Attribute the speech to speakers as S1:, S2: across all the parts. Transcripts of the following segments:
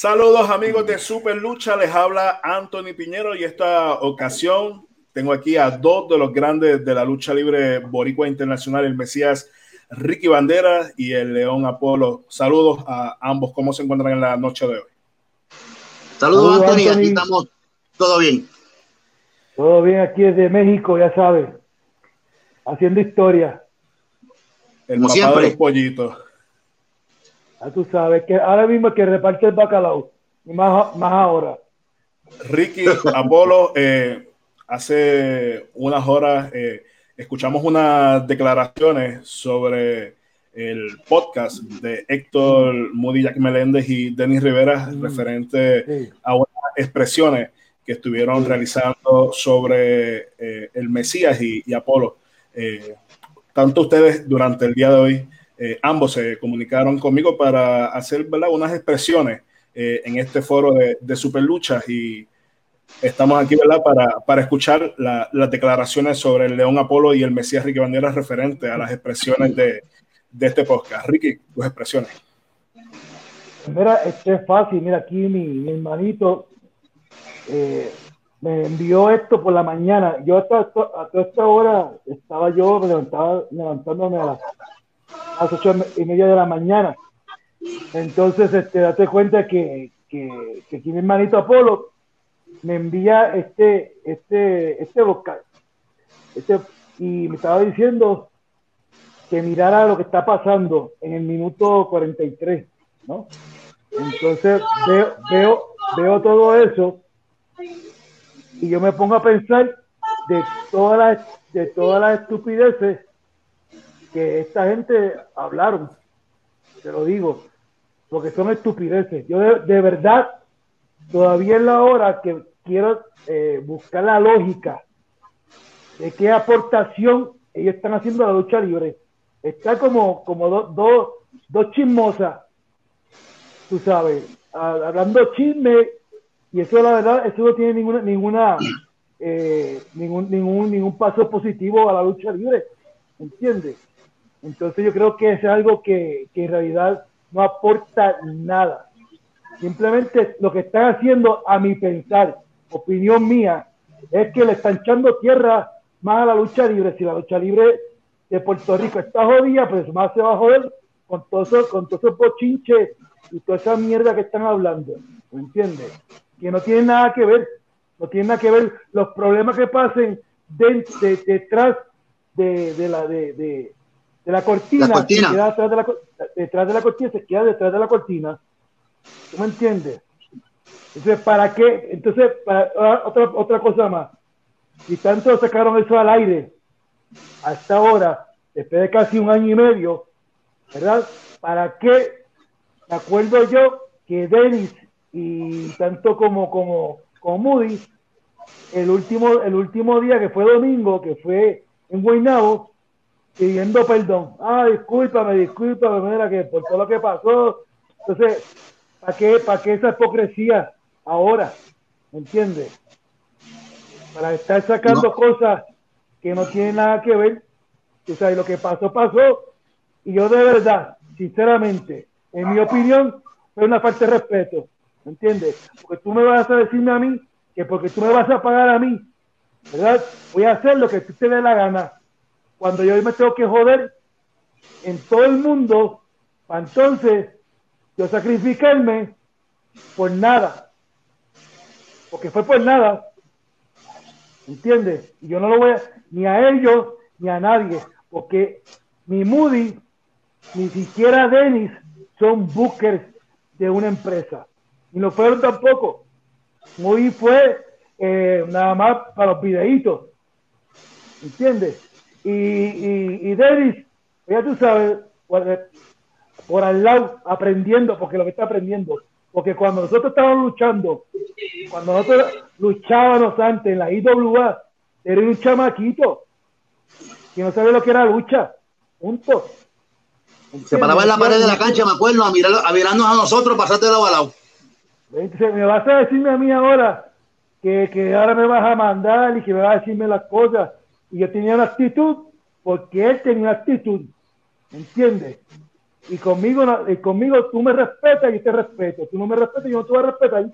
S1: Saludos amigos de Super Lucha, les habla Anthony Piñero y esta ocasión tengo aquí a dos de los grandes de la lucha libre boricua internacional, el Mesías Ricky Bandera y el León Apolo. Saludos a ambos, ¿cómo se encuentran en la noche de hoy?
S2: Saludos, Anthony, aquí estamos todo bien.
S3: Todo bien aquí desde México, ya sabes, haciendo historia.
S1: El Como siempre. de los pollitos.
S3: Ya tú sabes que ahora mismo que reparte el bacalao, y más, más ahora.
S1: Ricky, Apolo, eh, hace unas horas eh, escuchamos unas declaraciones sobre el podcast de Héctor Moody, Jack Meléndez y Denis Rivera mm. referente a unas expresiones que estuvieron realizando sobre eh, el Mesías y, Apolo. tanto ustedes durante el día de hoy eh, ambos se comunicaron conmigo para hacer ¿verdad? unas expresiones eh, en este foro de, de Superluchas y estamos aquí ¿verdad? Para, para escuchar las declaraciones sobre el León Apolo y el Mesías Ricky Bandera referente a las expresiones de, de este podcast. Ricky, tus expresiones.
S3: Mira, esto es fácil. Mira, aquí mi, hermanito eh, me envió esto por la mañana. Yo hasta, hasta esta hora estaba yo levantándome a las las ocho y media de la mañana. Entonces, este, date cuenta que, que, que mi hermanito Apolo me envía este, este, este vocal. Este, y me estaba diciendo que mirara lo que está pasando en el minuto 43, ¿no? Entonces veo, veo, veo todo eso y yo me pongo a pensar de todas las, de todas las estupideces que esta gente hablaron, te lo digo, porque son estupideces. Yo de, verdad, todavía es la hora que quiero eh, buscar la lógica de qué aportación ellos están haciendo a la lucha libre. Está como, como dos dos chismosas, tú sabes, hablando chisme, y eso la verdad, eso no tiene ninguna, ninguna, eh, ningún, ningún, ningún paso positivo a la lucha libre, ¿entiendes? Entonces yo creo que es algo que, en realidad no aporta nada. Simplemente lo que están haciendo, a mi pensar, opinión mía, es que le están echando tierra más a la lucha libre. Si la lucha libre de Puerto Rico está jodida, pues más se va a joder con todos esos, con todos esos bochinches y toda esa mierda que están hablando. ¿Me entiendes? Que no tiene nada que ver, no tiene nada que ver los problemas que pasen detrás de, la, de, de la cortina, detrás, de la, detrás de la cortina, se queda detrás de la cortina. ¿Tú me entiendes? Entonces, ¿para qué? Entonces, ah, otra, otra cosa más. Y tanto sacaron eso al aire hasta ahora, después de casi un año y medio, ¿verdad? ¿Para qué? Me acuerdo yo que Dennis y tanto como, como, como Moody, el último, el último día que fue domingo, que fue en Guaynabo, pidiendo perdón. Ah, discúlpame, discúlpame, mira que por todo lo que pasó. Entonces, ¿para qué, para qué esa hipocresía ahora? ¿Me entiendes? Para estar sacando cosas que no tienen nada que ver. O sea, lo que pasó, pasó. Y yo de verdad, sinceramente, en mi opinión, fue una falta de respeto. ¿Me entiendes? Porque tú me vas a decirme a mí que porque tú me vas a pagar a mí, ¿verdad? Voy a hacer lo que tú te dé la gana cuando yo me tengo que joder en todo el mundo, entonces yo sacrificarme por nada. Porque fue por nada. ¿Entiendes? Y yo no lo voy a, ni a ellos ni a nadie. Porque ni Moody, ni siquiera Dennis son bookers de una empresa. Ni lo fueron tampoco. Moody fue eh, nada más para los videitos. ¿Entiendes? Y, y, y Davis, ya tú sabes, por, al lado, aprendiendo, porque lo que está aprendiendo. Porque cuando nosotros estábamos luchando, cuando nosotros luchábamos antes en la IWA, era un chamaquito que no sabía lo que era lucha. Punto.
S2: Se paraba en la pared de la cancha, me acuerdo, a, mirar, a mirarnos a nosotros, pasarte de lado a lado.
S3: me vas a decirme a mí ahora que, que ahora me vas a mandar y que me vas a decirme las cosas y yo tenía una actitud porque él tenía una actitud, ¿entiendes? Y conmigo, y conmigo tú me respetas y te respeto. Tú no me respetas y yo no te voy a respetar.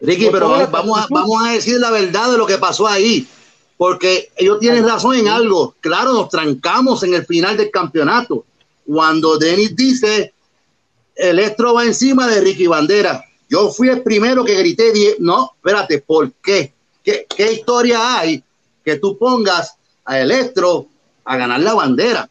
S2: Ricky, pero vamos a, vamos a decir la verdad de lo que pasó ahí. Porque ellos tienen razón en algo. Claro, nos trancamos en el final del campeonato. Cuando Denis dice, el estro va encima de Ricky Bandera. Yo fui el primero que grité, no, espérate, ¿por qué? ¿Qué, qué historia hay que tú pongas a Electro a ganar la bandera?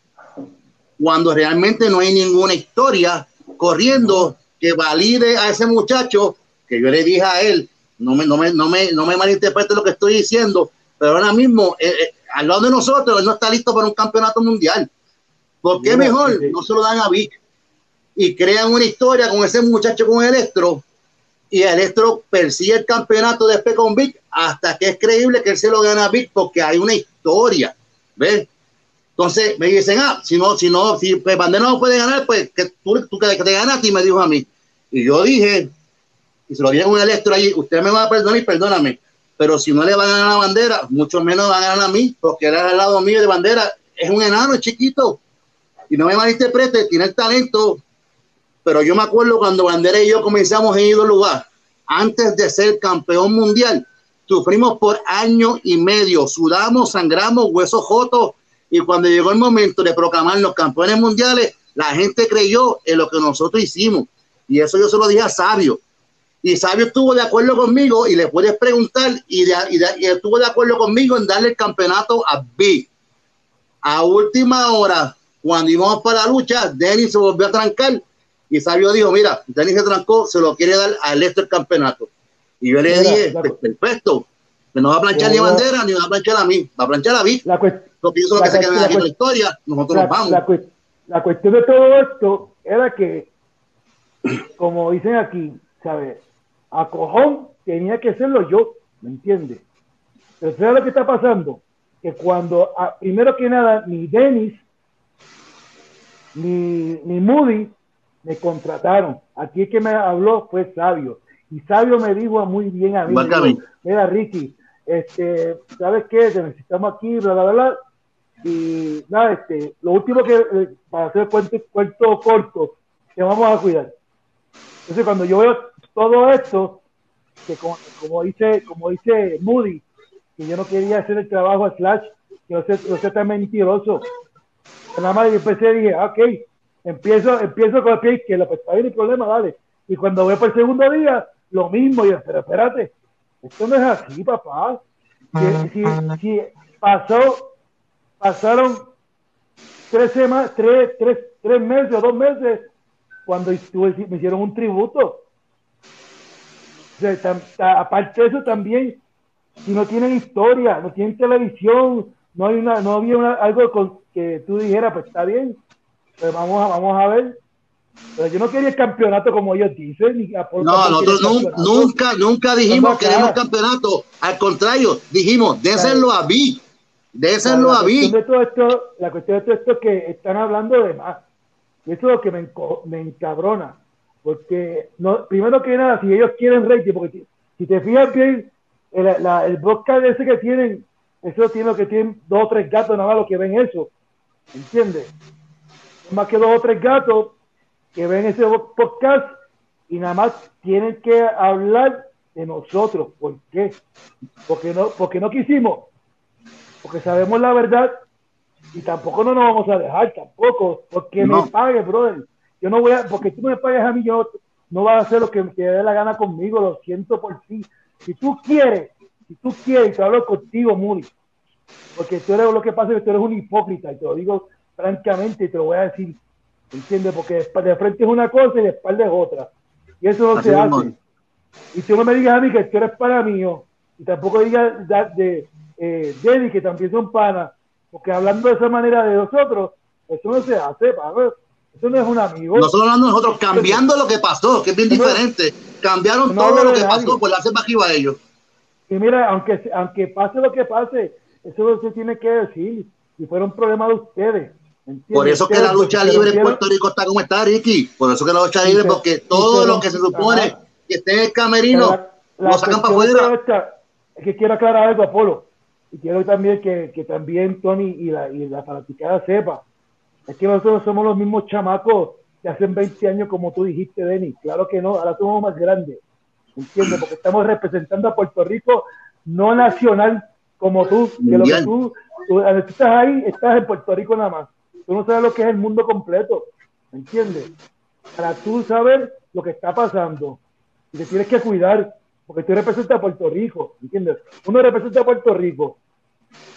S2: Cuando realmente no hay ninguna historia corriendo que valide a ese muchacho que yo le dije a él, no me, no me, no me, no me malinterprete lo que estoy diciendo, pero ahora mismo, eh, eh, al lado de nosotros, él no está listo para un campeonato mundial. ¿Por qué mejor no se lo dan a Vic y crean una historia con ese muchacho con Electro y Electro persigue el campeonato después con Vic hasta que es creíble que él se lo gana a Vic porque hay una historia, ¿ves? Entonces me dicen, ah, si no, si no, si pues, Bandera no puede ganar, pues que tú, tú que te ganas y me dijo a mí. Y yo dije, y se lo dije a un Electro allí, usted me va a perdonar y perdóname, pero si no le van a ganar la bandera, mucho menos van a ganar a mí, porque era al lado mío de bandera, es un enano, es chiquito, y no me malinterprete, tiene el talento, pero yo me acuerdo cuando Bandera y yo comenzamos en ido lugar, antes de ser campeón mundial, sufrimos por año y medio, sudamos, sangramos, huesos jotos, y cuando llegó el momento de proclamarnos campeones mundiales, la gente creyó en lo que nosotros hicimos. Y eso yo se lo dije a Sabio. Y Sabio estuvo de acuerdo conmigo y le puedes preguntar y, y, estuvo de acuerdo conmigo en darle el campeonato a Big. A última hora, cuando íbamos para la lucha, Denis se volvió a trancar y Sabio dijo, mira, Denis se trancó, se lo quiere dar a Lester el campeonato. Y yo le dije, pues, perfecto, que no va a planchar ni bandera, ni va a planchar a mí, va a planchar a mí.
S3: La
S2: que que se queda aquí en la historia, nosotros
S3: la,
S2: nos vamos.
S3: La, la, cuestión de todo esto era que, como dicen aquí, ¿sabes? A cojón tenía que serlo yo, ¿me entiendes? Pero ¿sabes lo que está pasando? Que cuando, primero que nada, ni Dennis, ni, ni Moody me contrataron. Aquí el que me habló fue Sabio. Y Sabio me dijo muy bien a mí. Mira, Ricky, este, ¿sabes qué? Te necesitamos aquí, bla, bla, bla. Y nada, este, lo último que, eh, para hacer cuento, cuento corto, que vamos a cuidar. Entonces, cuando yo veo todo esto, que como, como dice, como dice Moody, que yo no quería hacer el trabajo a Slash, que no sea, no sea tan mentiroso. Nada más yo empecé y dije, ok, empiezo, empiezo con el pie izquierdo, pues está bien el problema, dale. Y cuando voy por el segundo día, lo mismo, yo, pero espérate, esto no es así, papá. Si, si, pasó, pasaron tres, semanas, tres, tres, tres meses o dos meses cuando me hicieron un tributo. aparte de eso también, si no tienen historia, no tienen televisión, no hay una, no había algo con, que tú dijeras, pues está bien, pues vamos a, vamos a ver. Pero yo no quería el campeonato como ellos dicen.
S2: no, nosotros nunca, nunca dijimos que queremos campeonato. Al contrario, dijimos, déselo a Vic. Déselo a Vic.
S3: La cuestión de todo esto es que están hablando de más. Y eso es lo que me, me encabrona. Porque, no, primero que nada, si ellos quieren rating, porque si, te fijas bien, el, la, el podcast ese que tienen, eso tiene lo que tienen dos o tres gatos, nada más lo que ven eso. ¿Entiendes? Más que dos o tres gatos que ven ese podcast y nada más tienen que hablar de nosotros. ¿Por qué? Porque no, porque no quisimos, porque sabemos la verdad y tampoco no nos vamos a dejar, tampoco, porque me pague, brother. Yo no voy a, porque tú me pagues a mí, yo no vas a hacer lo que te dé la gana conmigo, lo siento por ti. Si tú quieres, si tú quieres, te hablo contigo, Muri, porque tú eres lo que pasa es que tú eres un hipócrita, y te lo digo francamente, y te lo voy a decir ¿Entiendes? Porque de frente es una cosa y de espalda es otra. Y eso no se hace. Y tú no me digas a mí que tú eres para mío, y tampoco digas de, eh, que también son panas, porque hablando de esa manera de nosotros, eso no se hace, Eso no es un amigo.
S2: Nosotros hablando nosotros, cambiando lo que pasó, que es bien diferente. Cambiaron todo lo que pasó por hacer más a ellos.
S3: Y mira, aunque, aunque pase lo que pase, eso no se tiene que decir. Y fueron un problema de ustedes.
S2: Por eso que la lucha libre en Puerto Rico está como está, Ricky. Por eso que la lucha libre, porque todo lo que se supone que esté en el camerino lo sacan para afuera.
S3: Es que quiero aclarar algo, Apolo. Y quiero también que, que también Tony y la, y la fanaticada sepa. Es que nosotros somos los mismos chamacos de hace 20 años, como tú dijiste, Denis. Claro que no, ahora somos más grandes. ¿Entiendes? Porque estamos representando a Puerto Rico no nacional como tú, que lo que tú, tú, estás ahí, estás en Puerto Rico nada más. Tú no sabes lo que es el mundo completo. ¿Entiendes? Para tú saber lo que está pasando. Y te tienes que cuidar, porque tú representas a Puerto Rico. ¿Entiendes? Uno representa a Puerto Rico.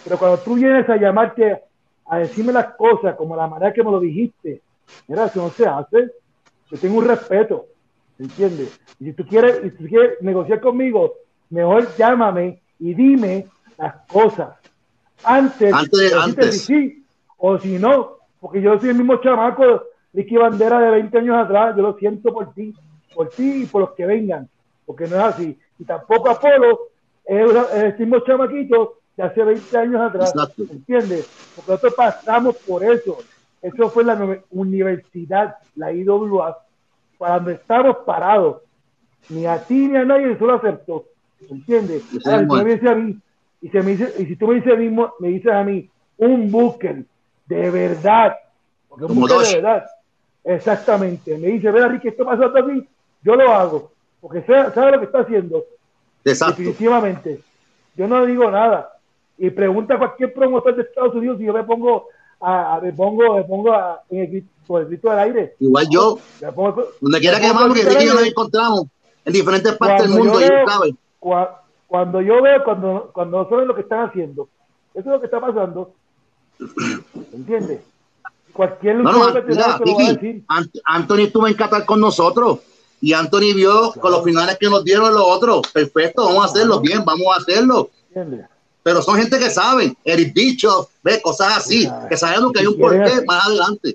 S3: Pero cuando tú vienes a llamarte a decirme las cosas como la manera que me lo dijiste, mira, si no se hace, yo tengo un respeto, ¿entiendes? Y si tú quieres, si tú quieres negociar conmigo, mejor llámame y dime las cosas antes,
S2: antes, antes.
S3: sí o si no, porque yo soy el mismo chamaco, Ricky Bandera de 20 años atrás, yo lo siento por ti, por ti y por los que vengan, porque no es así. Y tampoco Apolo es, el mismo chamaquito de hace 20 años atrás, ¿entiendes? Porque nosotros pasamos por eso. Eso fue la universidad, la IWA, para donde estamos parados. Ni a ti ni a nadie eso lo aceptó. ¿Entiendes? Ahora, si me dice a mí, y, se me dice, y si tú me dices, mismo, me dices a mí, un booker de verdad, porque booker de verdad, exactamente, me dice, vea Ricky, esto pasó a mí, yo lo hago, porque sabe, lo que está haciendo.
S2: Exacto.
S3: Definitivamente. Yo no digo nada. Y pregunta a cualquier promotor de Estados Unidos si yo me pongo a, me pongo, me pongo a, en el, por el grito del aire.
S2: Igual yo, pongo, donde quiera que vamos, porque Ricky nos encontramos en diferentes partes del mundo,
S3: veo,
S2: y sabe.
S3: Cuando yo veo, cuando, cuando saben lo que están haciendo, eso es lo que está pasando. ¿Entiendes? Cualquier
S2: no, no, mira, Anthony estuvo en Qatar con nosotros y Anthony vio con los finales que nos dieron los otros. Perfecto, vamos a hacerlo bien, vamos a hacerlo. ¿Entiendes? Pero son gente que saben, Eric Bicho, ve cosas así, que sabemos que hay un porqué más adelante.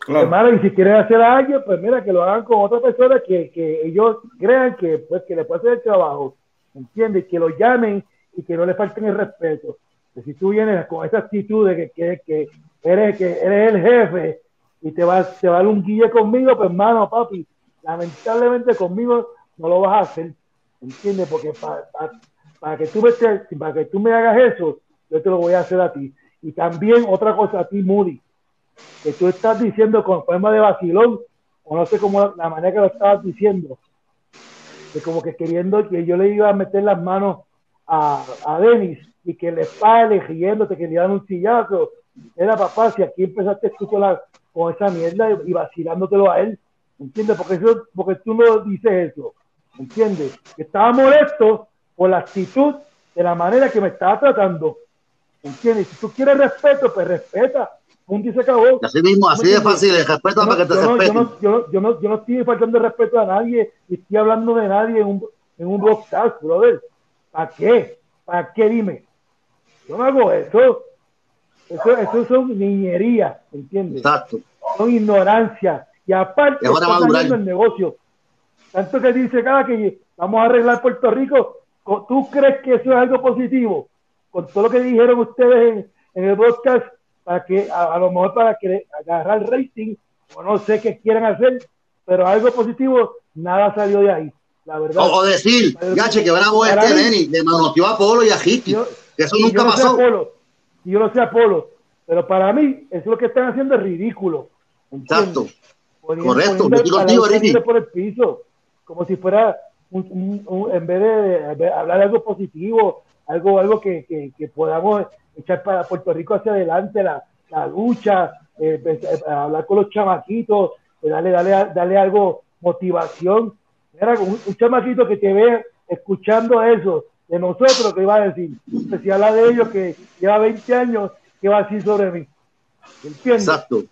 S3: Claro. Hermano, y si quieren hacer algo, pues mira, que lo hagan con otra persona que, que ellos crean que, pues, que le puede hacer el trabajo. ¿Entiendes? Que lo llamen y que no le falten el respeto. Que si tú vienes con esa actitud de que, que, eres, que eres el jefe y te vas, te va a dar un guille conmigo, pues hermano, papi, lamentablemente conmigo no lo vas a hacer. ¿Entiendes? Porque para, para, que tú me, para que tú me hagas eso, yo te lo voy a hacer a ti. Y también otra cosa a ti, Moody que tú estás diciendo con forma de vacilón, o no sé cómo la manera que lo estabas diciendo, que como que queriendo que yo le iba a meter las manos a, a Denis y que le pale riéndote, que le dan un sillazo. Era papá, si aquí empezaste tú con, la, con esa mierda y, vacilándotelo a él, ¿entiendes? Porque, eso, porque tú no dices eso, ¿entiendes? estaba molesto por la actitud de la manera que me estaba tratando, ¿entiendes? Si tú quieres respeto, pues respeta, punto y se acabó.
S2: Así mismo, así de fácil, el respeto para que te
S3: yo. No, yo, no, yo, no, yo no estoy faltando respeto a nadie y estoy hablando de nadie en un, en un broadcast, brother. ¿Para qué? ¿Para qué? Dime. Yo no hago eso. Eso, eso son niñerías, ¿entiendes?
S2: Exacto.
S3: Son ignorancia. Y aparte, está el negocio. Tanto que dice cada que vamos a arreglar Puerto Rico, ¿tú crees que eso es algo positivo? Con todo lo que dijeron ustedes en, en el broadcast, para que a, lo mejor para que agarrar el rating o no sé qué quieran hacer, pero algo positivo, nada salió de ahí. La verdad.
S2: O, decir, gache, que bravo este Denny, le manoteó a Polo y a Hickey. Eso nunca yo pasó.
S3: Apolo, yo lo sé Apolo, pero para mí, eso lo que están haciendo es ridículo.
S2: Exacto. Correcto, yo Ricky.
S3: por el piso, como si fuera un, un, en vez de hablar algo positivo, algo, algo que, que, que podamos echar para Puerto Rico hacia adelante la, la lucha, eh, pues, eh, hablar con los chamaquitos, eh, darle, darle, darle algo, motivación. Era un, un, chamaquito que te ve escuchando eso de nosotros, que iba a decir, pues, si habla de ellos que lleva 20 años, ¿qué va a decir sobre mí? ¿Entiendes?
S2: Exacto.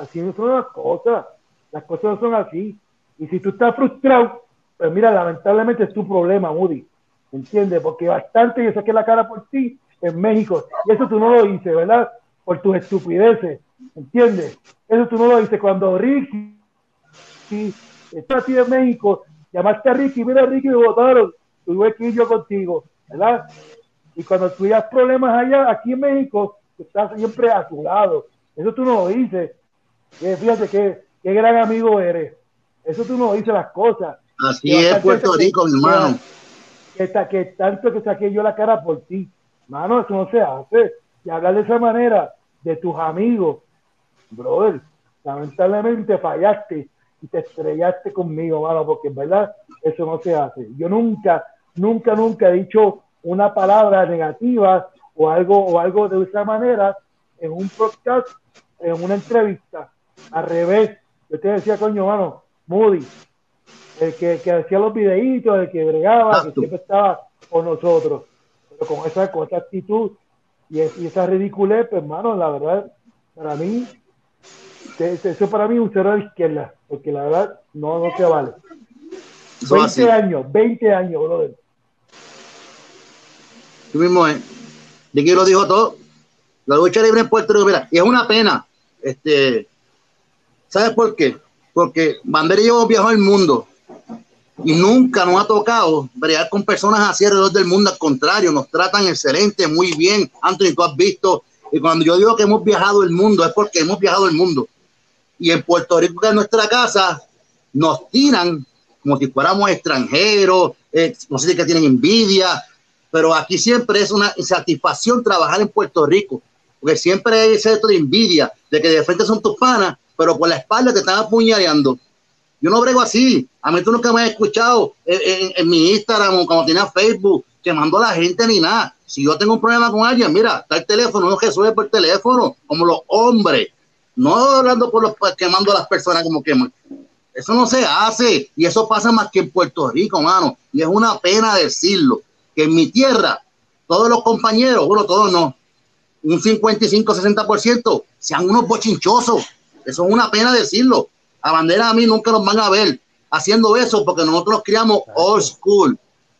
S3: Así no son las cosas, las cosas no son así. Y si tú estás frustrado, pues mira, lamentablemente es tu problema, Moody. ¿Entiendes? Porque bastante yo saqué la cara por ti en México. Y eso tú no lo dices, ¿verdad? Por tus estupideces, ¿entiendes? Eso tú no lo dices. Cuando Ricky está aquí en México, llamaste a Ricky, mira Ricky, me votaron, tuve que ir yo contigo, ¿verdad? Y cuando tuvieras problemas allá, aquí en México, estás siempre a tu lado. Eso tú no lo dices. fíjate qué, qué gran amigo eres. Eso tú no dices las cosas.
S2: Así es Puerto Rico, mi hermano.
S3: Que, que tanto que saqué yo la cara por ti. Mano, eso no se hace. Y hablar de esa manera de tus amigos, brother, lamentablemente fallaste y te estrellaste conmigo, mano, porque en verdad eso no se hace. Yo nunca, nunca, nunca he dicho una palabra negativa o algo, o algo de esa manera en un podcast, en una entrevista. Al revés, yo te decía, coño, mano, Moody, el que, que hacía los videitos, el que bregaba, que siempre estaba con nosotros. Pero con esa, con esa actitud y, esa ridiculez, pues, hermano, la verdad, para mí, eso para mí es un cero de izquierda, porque la verdad no, no se vale. 20 años, 20 años, brother.
S2: Tú mismo, ¿eh? De que lo dijo todo. La lucha libre en Puerto Rico, mira, y es una pena. Este, ¿Sabes por qué? Porque Bandera y yo viajado el mundo y nunca nos ha tocado bregar con personas así alrededor del mundo. Al contrario, nos tratan excelente, muy bien. Anthony, tú has visto. Y cuando yo digo que hemos viajado el mundo, es porque hemos viajado el mundo. Y en Puerto Rico, que es nuestra casa, nos tiran como si fuéramos extranjeros, eh, no sé si que tienen envidia, pero aquí siempre es una satisfacción trabajar en Puerto Rico, porque siempre hay ese de envidia, de que de frente son tus panas, pero por la espalda te están apuñaleando. Yo no brego así. A mí tú nunca me has escuchado en, mi Instagram o cuando tenía Facebook quemando a la gente ni nada. Si yo tengo un problema con alguien, mira, está el teléfono, no resuelve por teléfono, como los hombres. No hablando por los quemando a las personas como queman. Eso no se hace. Y eso pasa más que en Puerto Rico, mano. Y es una pena decirlo. Que en mi tierra, todos los compañeros, bueno, todos no, un 55-60% sean unos bochinchosos. Eso es una pena decirlo. A bandera a mí nunca nos van a ver haciendo eso porque nosotros nos criamos old school.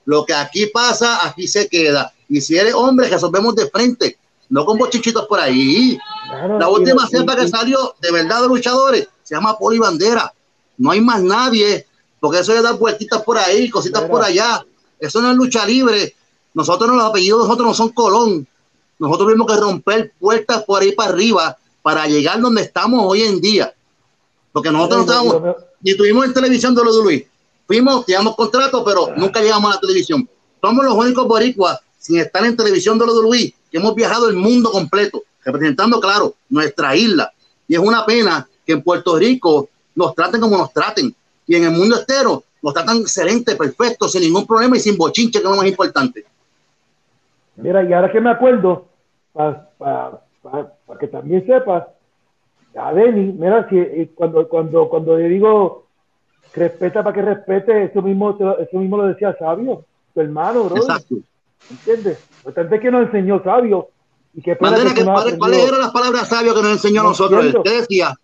S2: Lo que aquí pasa, aquí se queda. Y si eres hombre, resolvemos de frente, no con bochichitos por ahí. la última cepa que salió de verdad de luchadores se llama Poli Bandera. No hay más nadie, porque eso es dar vueltitas por ahí, cositas por allá. Eso no es lucha libre. Nosotros, los apellidos nosotros no son Colón. Nosotros tuvimos que romper puertas por ahí para arriba para llegar donde estamos hoy en día. Porque nosotros no estábamos, ni tuvimos en televisión de los de Luis. Fuimos, teníamos contrato, pero nunca llegamos a la televisión. Somos los únicos boricuas sin estar en televisión de los de Luis, que hemos viajado el mundo completo, representando, claro, nuestra isla. Y es una pena que en Puerto Rico nos traten como nos traten. Y en el mundo entero nos tratan excelente, perfecto, sin ningún problema y sin bochinche, que es lo más importante.
S3: Mira, y ahora que me acuerdo, para que también sepas, a Denny, mira, si, cuando, cuando, cuando le digo respeta para que respete, eso mismo, eso mismo lo decía Sabio, tu hermano, bro. Exacto. ¿Entiendes? Bastante que nos enseñó Sabio. Y que,
S2: ¿cuáles eran las palabras sabias que nos enseñó a nosotros? Él te decía,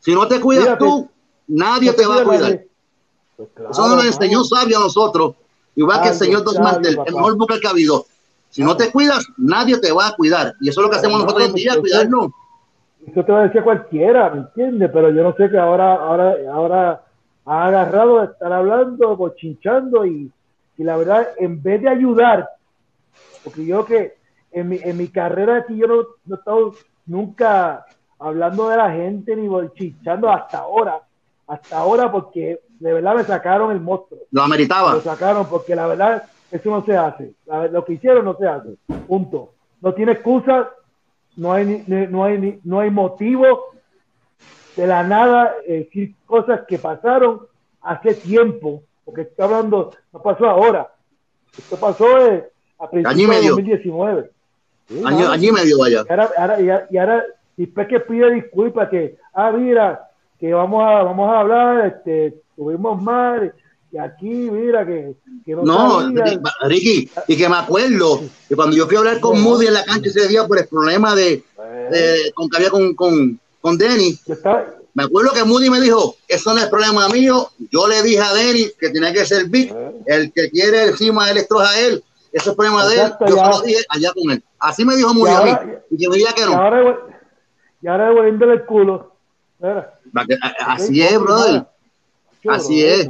S2: si no te cuidas tú, nadie te va a cuidar. Pues eso nos enseñó Sabio a nosotros, igual que el señor Dos Mantel, el mejor buque que ha habido. Si no te cuidas, nadie te va a cuidar. Y eso es lo que hacemos nosotros hoy en día, cuidarnos.
S3: Eso te va a decir cualquiera, ¿me entiendes? Pero yo no sé que ahora, ahora, ahora ha agarrado de estar hablando, bochinchando y, y la verdad, en vez de ayudar, porque yo que en mi, en mi carrera aquí yo no, no he estado nunca hablando de la gente ni bochinchando hasta ahora, hasta ahora porque de verdad me sacaron el monstruo.
S2: Lo ameritaba.
S3: Lo sacaron porque la verdad eso no se hace. Lo que hicieron no se hace. Punto. No tiene excusas no hay, no hay, no hay motivo de la nada eh, decir cosas que pasaron hace tiempo, porque está hablando, no pasó ahora, esto pasó eh, a principios de 2019.
S2: año, y medio, vaya.
S3: Y ahora, y ahora, y después que pide disculpas, que, ah, mira, que vamos a, vamos a hablar, este, tuvimos mal, y aquí, mira, que, no.
S2: Ricky, y que me acuerdo que cuando yo fui a hablar con Moody en la cancha ese día por el problema de, con que había con, con, con Denny, me acuerdo que Moody me dijo: Eso no es problema mío. Yo le dije a Denny que tenía que ser Vic, el que quiere encima de electros a él. Eso es problema de él. Yo se lo dije allá con él. Así me dijo Moody a mí. Y que me diga que no.
S3: Y ahora, devolviéndole el culo.
S2: Así es, brother. Así es.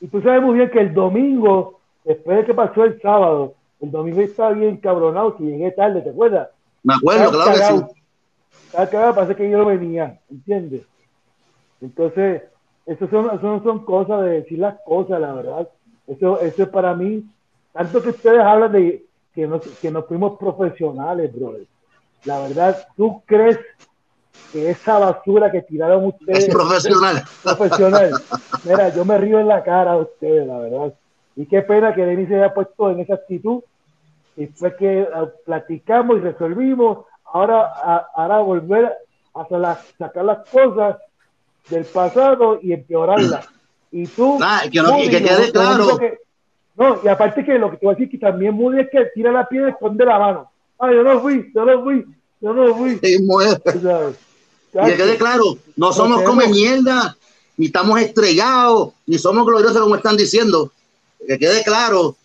S3: Y tú sabes muy bien que el domingo, después de que pasó el sábado, el domingo estaba bien cabronado, que llegué tarde, ¿te acuerdas?
S2: Me acuerdo, claro que sí.
S3: Estaba cagado, parece que yo no venía, ¿entiendes? Entonces, eso, son, eso no son cosas de decir las cosas, la verdad. Eso, eso es para mí, tanto que ustedes hablan de que nos, que nos fuimos profesionales, brother. La verdad, ¿tú crees que esa basura que tiraron ustedes.
S2: Es profesional.
S3: profesional. Mira, yo me río en la cara a ustedes, la verdad. Y qué pena que Denis se haya puesto en esa actitud. Y fue que ah, platicamos y resolvimos. Ahora, ahora volver a sacar las cosas del pasado y empeorarlas. Y tú.
S2: Ah, que, no, que quede claro.
S3: no, y aparte que lo que te voy a decir que también Moody es que tira la piedra y esconde la mano. Ah, yo no fui, yo no fui, yo no fui.
S2: Sí, y que quede claro, no somos como mierda, ni estamos estrellados, ni somos gloriosos como están diciendo. Que quede claro,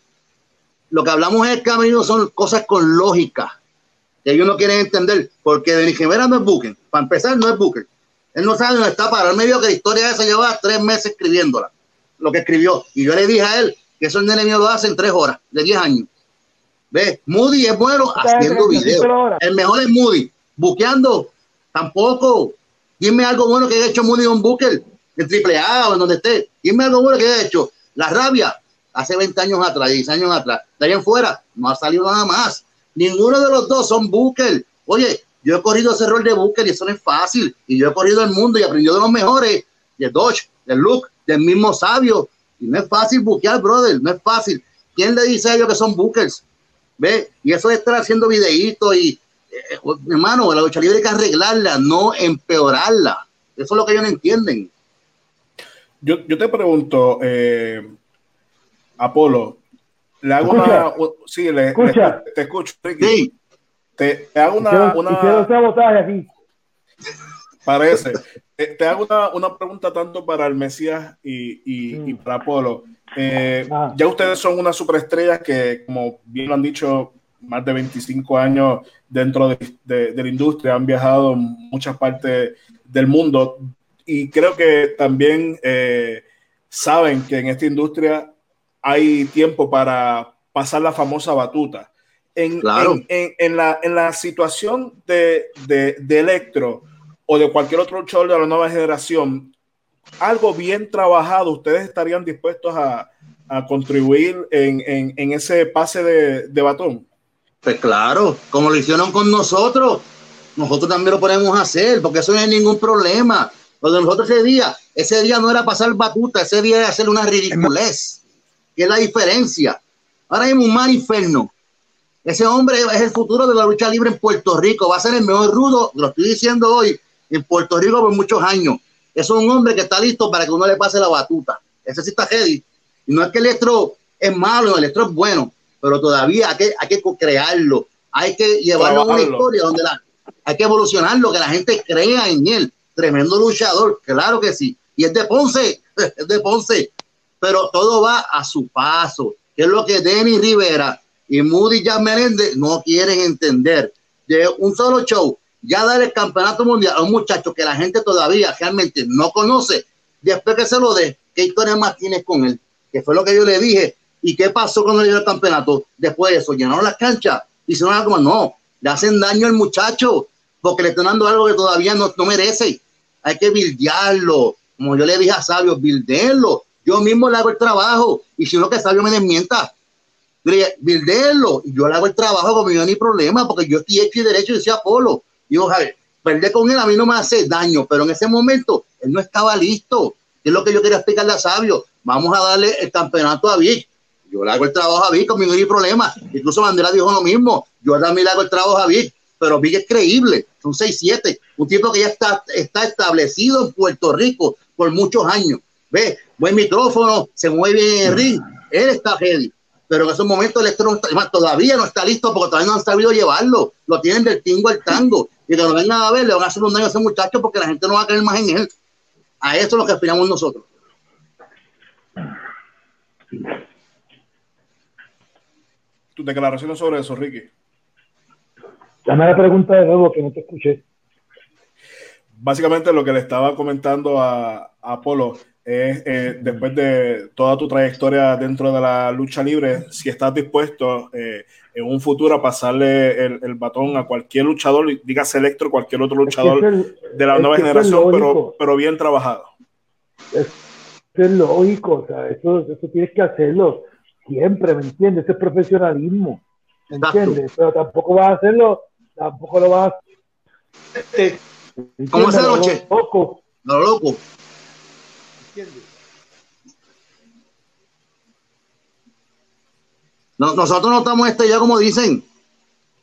S2: lo que hablamos en el camino son cosas con lógica, que ellos no quieren entender, porque de Jimena no es Booker, para empezar no es Booker. Él no sabe dónde está para. Él me que la historia esa llevaba tres meses escribiéndola, lo que escribió. Y yo le dije a él que eso el nene mío lo hace en tres horas, de diez años. ¿Ves? Moody es bueno haciendo videos. El mejor es Moody. Buqueando, tampoco. Dime algo bueno que haya hecho Moody un Booker, en triple A o en donde esté. Dime algo bueno que haya hecho. La rabia, hace 20 años atrás, 10 años atrás. De ahí en fuera, no ha salido nada más. Ninguno de los dos son Booker. Oye, yo he corrido ese rol de Booker y eso no es fácil. Y yo he corrido el mundo y aprendido de los mejores, de Dodge, de Luke, del mismo sabio. Y no es fácil buquear, brother, no es fácil. ¿Quién le dice a ellos que son Bookers? ¿Ve? Y eso de estar haciendo videitos y, eh, hermano, la lucha libre hay que arreglarla, no empeorarla. Eso es lo que ellos no entienden.
S1: Yo, yo te pregunto, eh, Apolo, le hago una. Sí, le, te escucho. Sí. Te, hago una. una aquí. Parece. Te, hago una, una, pregunta tanto para el Mesías y, y, y mm. para Apolo. Eh, ah. Ya ustedes son una superestrella que, como bien lo han dicho, más de 25 años dentro de, de, la industria, han viajado en muchas partes del mundo y creo que también eh, saben que en esta industria hay tiempo para pasar la famosa batuta. En, en, la, en la, situación de, de, Electro o de cualquier otro show de la nueva generación, algo bien trabajado, ¿ustedes estarían dispuestos a, a contribuir en, en, ese pase de, de, batón?
S2: Pues claro, como lo hicieron con nosotros, nosotros también lo podemos hacer, porque eso no es ningún problema. Lo de nosotros ese día, ese día no era pasar batuta, ese día era hacer una ridiculez, que es la diferencia. Ahora hay un mar inferno ese hombre es el futuro de la lucha libre en Puerto Rico. Va a ser el mejor rudo, lo estoy diciendo hoy, en Puerto Rico por muchos años. Es un hombre que está listo para que uno le pase la batuta. Ese sí está heavy. Y no es que el electro es malo, el electro es bueno, pero todavía hay que, hay que crearlo. Hay que llevarlo a una historia donde la, hay que evolucionarlo, que la gente crea en él. Tremendo luchador, claro que sí. Y es de Ponce, es de Ponce. Pero todo va a su paso, que es lo que Denny Rivera y Moody ya Meléndez no quieren entender. De un solo show, ya dar el campeonato mundial a un muchacho que la gente todavía realmente no conoce, después que se lo dé, ¿qué historia más tienes con él? Que fue lo que yo le dije. ¿Y qué pasó cuando le dio el campeonato? Después de eso, llenaron las canchas, hicieron como, no, le hacen daño al muchacho, porque le están dando algo que todavía no, no merece. Hay que bildearlo, como yo le dije a Sabio, bildearlo. Yo mismo le hago el trabajo, y si no que Sabio me desmienta, bilderlo, y yo le hago el trabajo como yo ni problema, porque yo estoy hecho y derecho y decía Polo. Y ver, perder con él a mí no me hace daño, pero en ese momento él no estaba listo. es lo que yo quería explicarle a Sabio. Vamos a darle el campeonato a Vic. Yo le hago el trabajo a Vic, conmigo no hay problema. Incluso Mandela dijo lo mismo. Yo también le hago el trabajo a Vic, pero Vic es creíble. Son 6-7. Un tipo que ya está, está establecido en Puerto Rico por muchos años. Ve, buen micrófono, se mueve bien en el ring. Él está ready pero en esos momentos el todavía no está listo porque todavía no han sabido llevarlo. Lo tienen del tingo al tango. Y que lo vengan a ver, le van a hacer un daño a ese muchacho porque la gente no va a creer más en él. A eso es lo que aspiramos nosotros.
S1: ¿Tu declaración sobre eso, Ricky?
S3: Dame la pregunta de nuevo que no te escuché.
S1: Básicamente lo que le estaba comentando a, a Apolo es eh, después de toda tu trayectoria dentro de la lucha libre, si estás dispuesto eh, en un futuro a pasarle el, batón a cualquier luchador, digas Electro, cualquier otro luchador de la nueva generación, pero, pero bien trabajado.
S3: Es, es lógico, o sea, eso, eso tienes que hacerlo siempre, ¿me entiendes? Ese es profesionalismo, ¿me entiendes? Pero tampoco vas a hacerlo, tampoco lo vas a hacer
S2: ¿Cómo es noche?
S3: Loco.
S2: lo loco. Nosotros no estamos este ya como dicen.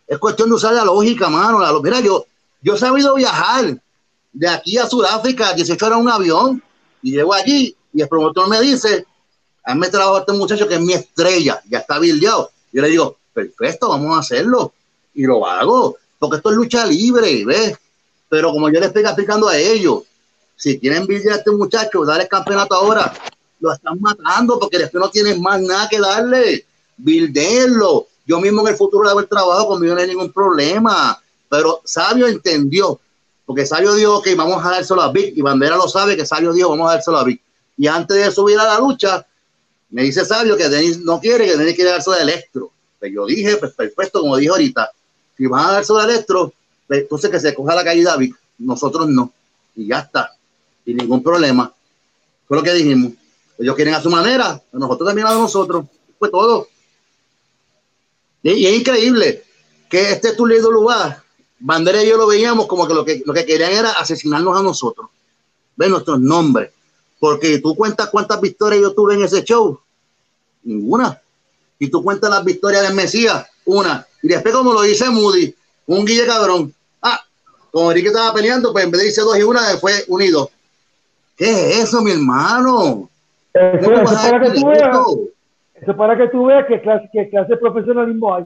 S2: Es cuestión de usar la lógica, mano. La, mira, yo, yo he sabido viajar de aquí a Sudáfrica, 18 horas un avión, y llego allí, y el promotor me dice, a mí me trabajo este muchacho que es mi estrella, ya está bildeado. Yo le digo, perfecto, vamos a hacerlo. Y lo hago, porque esto es lucha libre, ¿ves? Pero como yo le estoy explicando a ellos, si quieren bildear a este muchacho, darle el campeonato ahora, lo están matando porque después no tienen más nada que darle. Bildenlo. Yo mismo en el futuro le hago el trabajo, conmigo no hay ningún problema. Pero Sabio entendió, porque Sabio dijo que vamos a dárselo a Vic, y Bandera lo sabe que Sabio dijo, vamos a dárselo a Vic. Y antes de subir a la lucha, me dice Sabio que Denis no quiere, que Denis quiere darse de Electro. Pues yo dije, pues perfecto, como dije ahorita, si van a darse de Electro, pues entonces que se coja la calle David, nosotros no. Y ya está, sin ningún problema. Fue lo que dijimos. Ellos quieren a su manera, nosotros también a nosotros. Fue todo. Y, es increíble que este Tulido lugar, Bandera y yo lo veíamos como que lo que, lo que querían era asesinarnos a nosotros. Ve nuestros nombres. Porque tú cuentas cuántas victorias yo tuve en ese show. Ninguna. Y tú cuentas las victorias de Mesías. Una. Y después, como lo dice Moody, un guille cabrón. Ah, como Enrique estaba peleando, pues en vez de irse dos y una, fue unido. ¿Qué es eso, mi hermano?
S3: Eso, es para que tú veas, eso para que tú veas qué clase, qué clase de profesionalismo hay.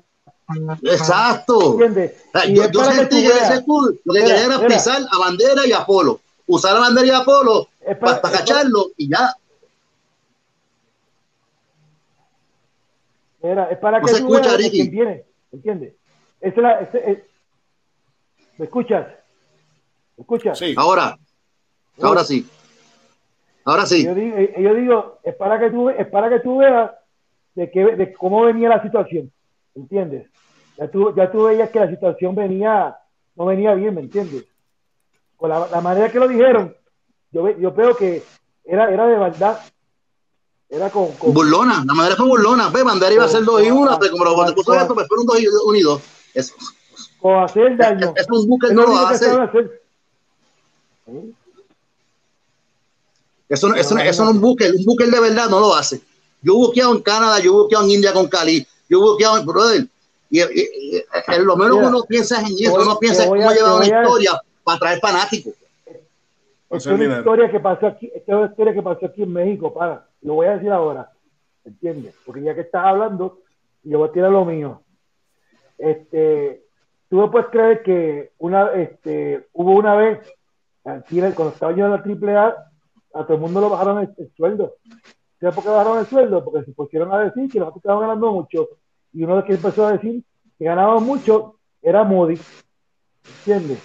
S2: Exacto. ¿Entiendes? Yo, yo sentí que ese cool, lo que quería era pisar a bandera y a Polo. Usar la bandera y a Polo para, cacharlo y ya.
S3: Era, es para no que se tú escucha. Viene, ¿entiendes? Es la, es, es, ¿Me escuchas? ¿Me escuchas?
S2: Sí. Ahora, ahora sí. Ahora sí.
S3: Yo digo, eh, yo digo, es para que tú, es para que tú veas de, que, de cómo venía la situación, ¿entiendes? Ya tú, ya tú veías que la situación venía, no venía bien, ¿me entiendes? Con la, la manera que lo dijeron, yo, yo veo que era, era de verdad. Era con, con...
S2: Burlona, la manera fue burlona. Ve, Bandera iba a ser 2 y 1, pero como lo puso esto, me fueron 2 y 1 Eso.
S3: O hacer daño.
S2: Es, un buque no lo hace. Eso, eso, eso no es un buque, un buque de verdad no lo hace. Yo he buqueado en Canadá, yo he buqueado en India con Cali, yo he buqueado en brother. Y, y, lo menos uno piensa en eso, uno piensa en cómo llevar una historia para traer fanáticos.
S3: Esta es una historia que pasó aquí, esta es una historia que pasó aquí en México, para, lo voy a decir ahora, ¿entiendes? Porque ya que estás hablando, yo voy a tirar lo mío. Este, tú me puedes creer que una, este, hubo una vez, cuando estaba yo en la AAA, a todo el mundo lo bajaron el, sueldo. ¿Sabes por qué bajaron el sueldo? Porque se pusieron a decir que nosotros estábamos ganando mucho, y uno de los que empezó a decir que ganábamos mucho era Moody, ¿entiendes?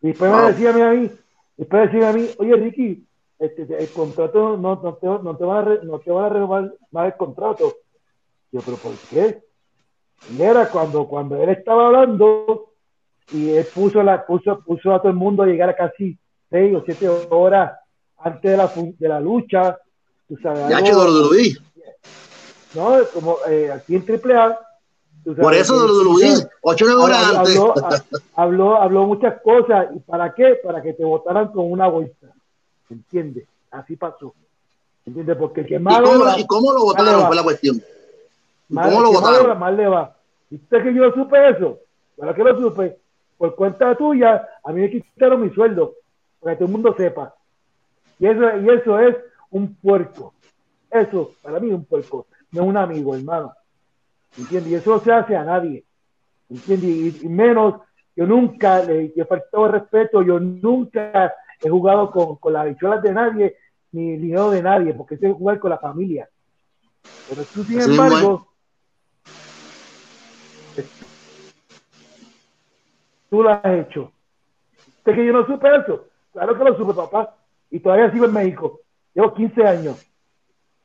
S3: Y después me decía a mí, Después decir a mí, oye Ricky, este, el contrato no, no, te, no, te, van a no te van a renovar más el contrato. Yo, pero ¿por qué? Y era cuando, cuando él estaba hablando y él puso, la, puso, puso a todo el mundo a llegar a casi seis o siete horas antes de la, de la lucha. Tú sabes,
S2: ya algo,
S3: No, como eh, aquí en AAA
S2: por eso de de ocho horas antes.
S3: Habló, habló, muchas cosas. ¿Y para qué? Para que te votaran con una bolsa. ¿Entiendes? Así pasó. ¿Entiendes? Porque el que más.
S2: ¿Y cómo, lo votaron? Fue la cuestión.
S3: ¿Cómo lo votaron? Más le va. ¿Y usted que yo supe eso? ¿Para qué lo supe? Por cuenta tuya, a mí me quitaron mi sueldo. Para que todo el mundo sepa. Y eso, y eso es un puerco. Eso, para mí, es un puerco. No es un amigo, hermano. ¿entiendes? Y eso no se hace a nadie, ¿entiendes? Y, menos, yo nunca le he faltado respeto, yo nunca he jugado con, con las bichuelas de nadie, ni el dinero de nadie, porque es jugar con la familia. Pero tú, sin embargo, tú lo has hecho. ¿Es que yo no supe eso? Claro que lo supe, papá. Y todavía sigo en México. Llevo 15 años.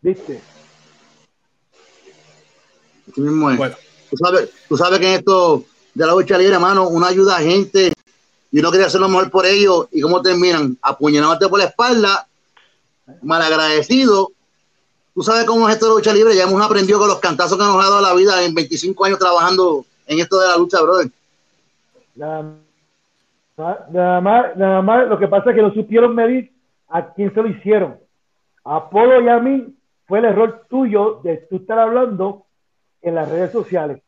S3: ¿Viste?
S2: Tú, sabes, tú sabes que en esto de la lucha libre, hermano, uno ayuda a gente y uno quería hacer lo mejor por ellos. ¿Y cómo terminan? Apuñalándote por la espalda, malagradecido. Tú sabes cómo es esto de la lucha libre. Ya hemos aprendido con los cantazos que nos ha dado la vida en 25 años trabajando en esto de la lucha, brother.
S3: Nada más, nada más, lo que pasa es que no supieron medir a quién se lo hicieron. A Apolo y a mí fue el error tuyo de tú estar hablando en las redes sociales.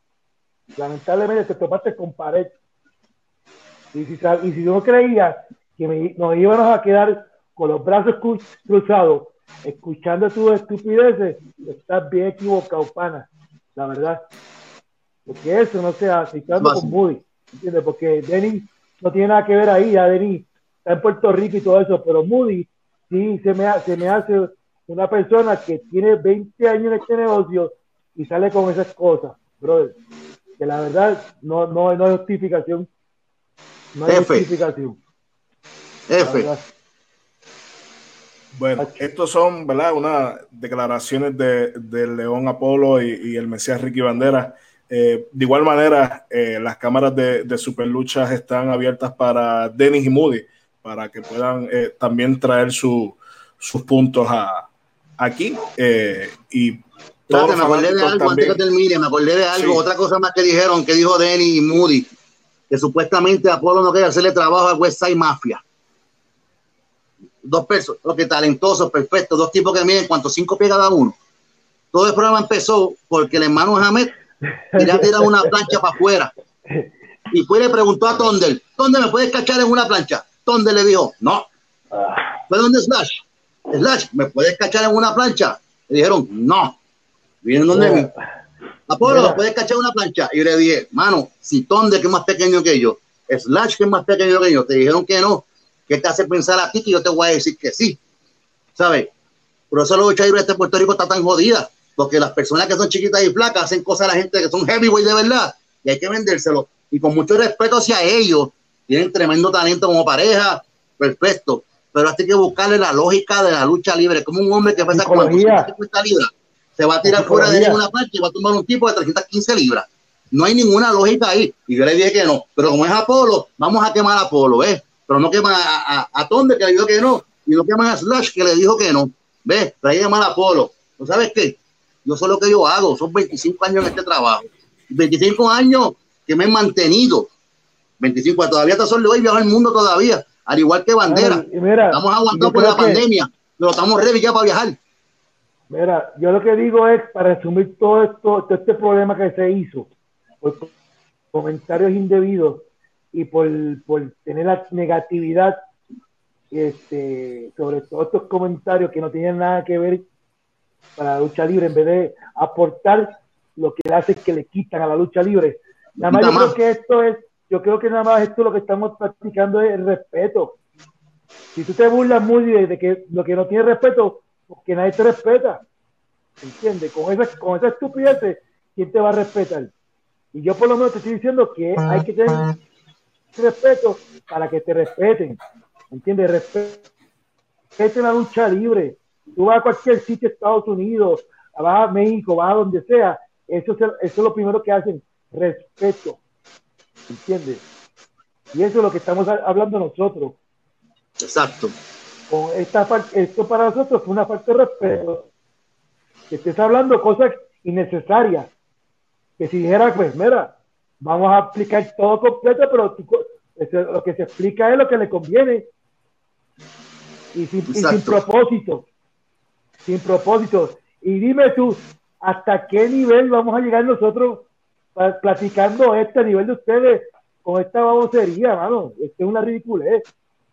S3: Lamentablemente te topaste con pared. Y si, y si no creías que nos íbamos a quedar con los brazos cruzados, escuchando tus estupideces, estás bien equivocado, pana. La verdad. Porque eso no se hace. con Moody. ¿Entiendes? Porque Denny no tiene nada que ver ahí. Ya Denny está en Puerto Rico y todo eso. Pero Moody sí se me, se me hace una persona que tiene 20 años en este negocio y sale con esas cosas, brother. Que la verdad no, no, no hay justificación. No hay justificación.
S1: F. Bueno, estos son, ¿verdad? Unas declaraciones de, León Apolo y, el Mesías Ricky Bandera. Eh, de igual manera, eh, las cámaras de, de Superluchas están abiertas para Dennis y Moody, para que puedan eh, también traer sus puntos a, aquí. y
S2: me acordé de algo antes que termine, me acordé de algo, otra cosa más que dijeron, que dijo Dennis y Moody, que supuestamente Apolo no quiere hacerle trabajo a West Side Mafia dos pesos, lo que talentosos, perfectos, dos tipos que miden cuanto cinco pies cada uno. Todo el programa empezó porque el hermano Hamed quería tirar una plancha para afuera. Y fue y le preguntó a Tondel, ¿dónde me puedes cachar en una plancha? Tondel le dijo, no. ¿Fue donde Slash? Slash, ¿me puedes cachar en una plancha? Le dijeron, no. Vienen donde mí. Apolo, ¿me puedes cachar en una plancha? Y le dije, mano, si Tondel, que es más pequeño que yo, Slash, que es más pequeño que yo, te dijeron que no, ¿Qué te hace pensar a ti que yo te voy a decir que sí? ¿Sabes? Por eso los lucha de Puerto Rico está tan jodida, porque las personas que son chiquitas y flacas hacen cosas a la gente que son heavyweight de verdad y hay que vendérselo. Y con mucho respeto hacia ellos, tienen tremendo talento como pareja, perfecto. Pero hay que buscarle la lógica de la lucha libre. Como un hombre que pesa 450 libras, se va a tirar fuera de una parte y va a tomar un tipo de 315 libras. No hay ninguna lógica ahí. Y yo le dije que no. Pero como es Apolo, vamos a quemar a Apolo, ¿eh? pero no queman a, a, a Tonde, que le dijo que no, y no queman a Slash, que le dijo que no. ¿Ves? Pero hay que llamar a Polo. ¿No sabes qué? Yo sé lo que yo hago, son 25 años en este trabajo. 25 años que me he mantenido. 25, todavía te solo hoy viajo el mundo todavía, al igual que Bandera. estamos aguantando por la pandemia, pero estamos ready ya para viajar.
S3: Mira, yo lo que digo es, para resumir todo esto, todo este problema que se hizo, por comentarios indebidos, y por, por tener la negatividad este, sobre todos estos comentarios que no tienen nada que ver para la lucha libre, en vez de aportar lo que le hace que le quitan a la lucha libre. Nada más yo creo que esto es, yo creo que nada más esto lo que estamos practicando es el respeto. Si tú te burlas muy de, que lo que no tiene respeto, porque nadie te respeta. ¿Entiendes? Con esa, con esa estupidez, ¿quién te va a respetar? Y yo por lo menos te estoy diciendo que hay que tener respeto para que te respeten. ¿Entiendes? Respeten la lucha libre. Tú vas a cualquier sitio de Estados Unidos, vas a México, vas a donde sea. Eso es, eso es lo primero que hacen. Respeto. ¿Entiendes? Y eso es lo que estamos hablando nosotros.
S2: Exacto.
S3: Con esta, esto para nosotros fue una falta de respeto. Que estés hablando cosas innecesarias. Que si dijera, pues, mira, vamos a explicar todo completo, pero lo que se explica es lo que le conviene. Y sin, propósito. Sin propósito. Y dime tú, ¿hasta qué nivel vamos a llegar nosotros platicando este nivel de ustedes con esta babosería, mano? Esto es una ridiculez,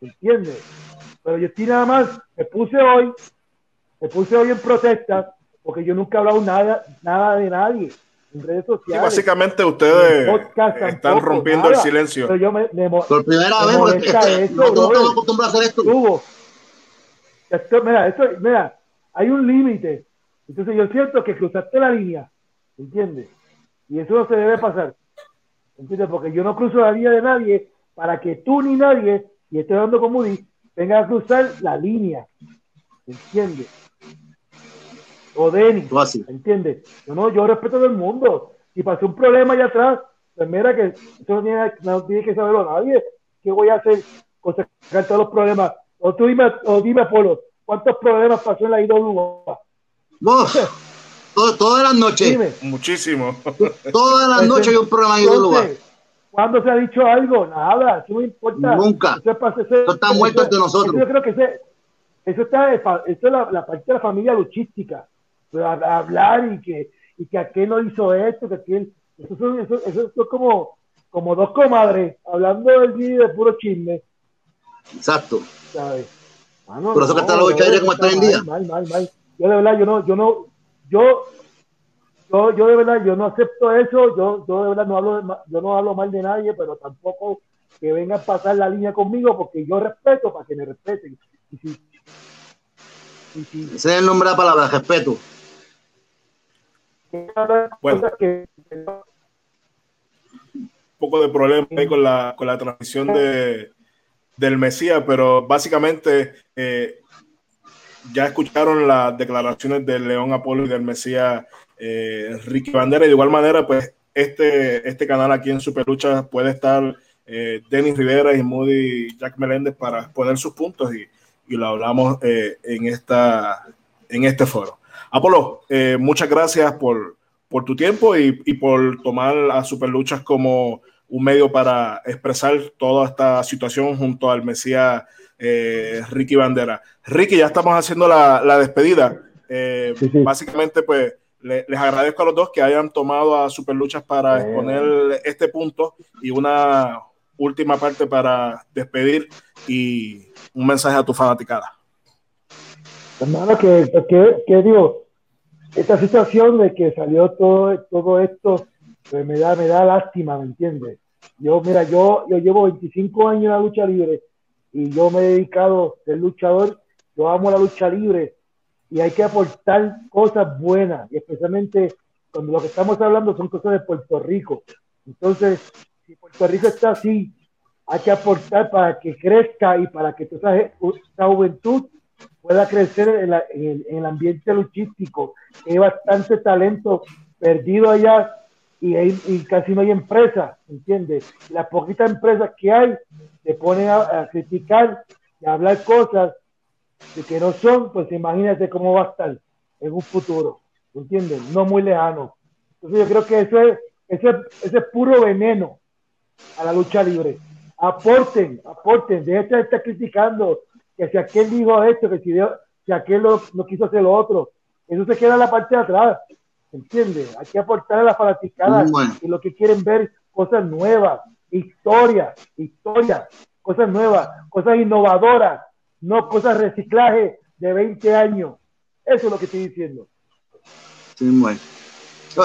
S3: ¿entiendes? Pero yo estoy nada más, me puse hoy, me puse hoy en protesta, porque yo nunca he hablado nada, nada de nadie en redes sociales.
S1: básicamente ustedes están rompiendo el silencio.
S2: Por primera vez, porque no,
S3: no acostumbro a hacer esto. mira, esto, mira, hay un límite. Entonces yo siento que cruzaste la línea, ¿entiendes? Y eso no se debe pasar, ¿entiendes? Porque yo no cruzo la línea de nadie para que tú ni nadie, y estoy hablando con Moody, venga a cruzar la línea, ¿entiendes? o Denny, ¿entiendes? Yo, no, yo respeto a todo el mundo. Si pasó un problema allá atrás, pues mira que eso no tiene, no tiene que saberlo nadie. ¿Qué voy a hacer con sacar todos los problemas? O tú dime, o dime, Polo, ¿cuántos problemas pasó en la IWA?
S2: todas las noches.
S1: Muchísimo.
S2: Todas las noches hay un problema en IWA.
S3: ¿Cuándo se ha dicho algo? Nada, eso no importa.
S2: Nunca. Eso, está muerto de nosotros.
S3: yo creo que eso está, eso es la, la, parte de la familia luchística. hablar y que, y que aquel no hizo esto, que aquel. Eso, son, eso, eso, es como, como dos comadres hablando del vídeo de puro chisme.
S2: Exacto. ¿Sabes? Por eso que está los aire como está hoy en día.
S3: Mal, mal, mal. Yo de verdad, yo no, yo no, yo yo, yo de verdad, yo no acepto eso, yo, yo de verdad no hablo, yo no hablo mal de nadie, pero tampoco que vengan a pasar la línea conmigo porque yo respeto para que me respeten. Y
S2: Ese es el nombre de la palabra, respeto.
S1: Bueno, un poco de problema ahí con la, con la transmisión de, del Mesías, pero básicamente eh, ya escucharon las declaraciones del León Apolo y del Mesías eh, Ricky Bandera. Y de igual manera, pues este, este canal aquí en Superlucha puede estar eh, Denis Rivera y Moody Jack Meléndez para poner sus puntos y, y lo hablamos eh, en, esta, en este foro. Apolo, muchas gracias por, por tu tiempo y, y, por tomar a Superluchas como un medio para expresar toda esta situación junto al Mesías Ricky Bandera. Ricky, ya estamos haciendo la, la despedida. Básicamente, pues les agradezco a los dos que hayan tomado a Superluchas para exponer este punto y una última parte para despedir y un mensaje a tu fanaticada.
S3: Hermano, que, que, digo, esta situación de que salió todo, todo esto, pues me da, me da lástima, ¿me entiendes? Yo, mira, yo, yo llevo 25 años en la lucha libre y yo me he dedicado ser luchador, yo amo la lucha libre y hay que aportar cosas buenas, y especialmente cuando lo que estamos hablando son cosas de Puerto Rico. Entonces, si Puerto Rico está así, hay que aportar para que crezca y para que toda esa, juventud pueda crecer en, el, ambiente luchístico. Hay bastante talento perdido allá y, y casi no hay empresas, ¿entiendes? Las poquitas empresas que hay se ponen a, a criticar y a hablar cosas de que no son, pues imagínate cómo va a estar en un futuro, ¿entiendes? No muy lejano. Entonces yo creo que eso es, ese, ese puro veneno a la lucha libre. Aporten, aporten, dejen de estar criticando que si aquel dijo esto, que si, si aquel no quiso hacer lo otro, eso se queda en la parte de atrás, ¿entiendes? Hay que aportar a las fanaticadas y lo que quieren ver cosas nuevas, historia, historia, cosas nuevas, cosas innovadoras, no cosas reciclaje de 20 años. Eso es lo que estoy diciendo.
S2: Sí, bueno.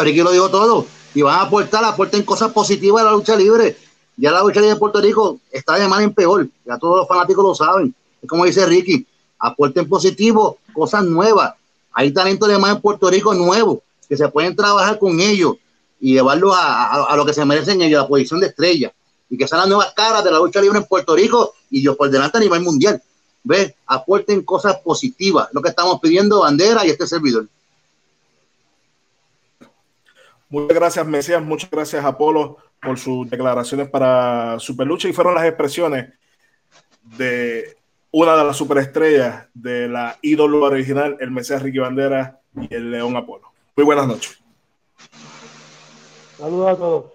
S2: Ricky lo dijo todo. Y van a aportar, aporten cosas positivas a la lucha libre. Ya la lucha libre de Puerto Rico está de mal en peor. Ya todos los fanáticos lo saben. Es como dice Ricky, aporten positivo, cosas nuevas. Hay talento de más en Puerto Rico nuevo, que se pueden trabajar con ellos y llevarlo a, a, lo que se merecen ellos, la posición de estrella. Y que sean las nuevas caras de la lucha libre en Puerto Rico y yo por delante a nivel mundial ve, aporten cosas positivas, lo que estamos pidiendo, bandera y este servidor.
S1: Muchas gracias, Mesías, muchas gracias, Apolo, por sus declaraciones para Superlucha y fueron las expresiones de una de las superestrellas de la ídolo original, el Mesías Ricky Bandera y el León Apolo. Muy buenas noches.
S3: Saludos a todos.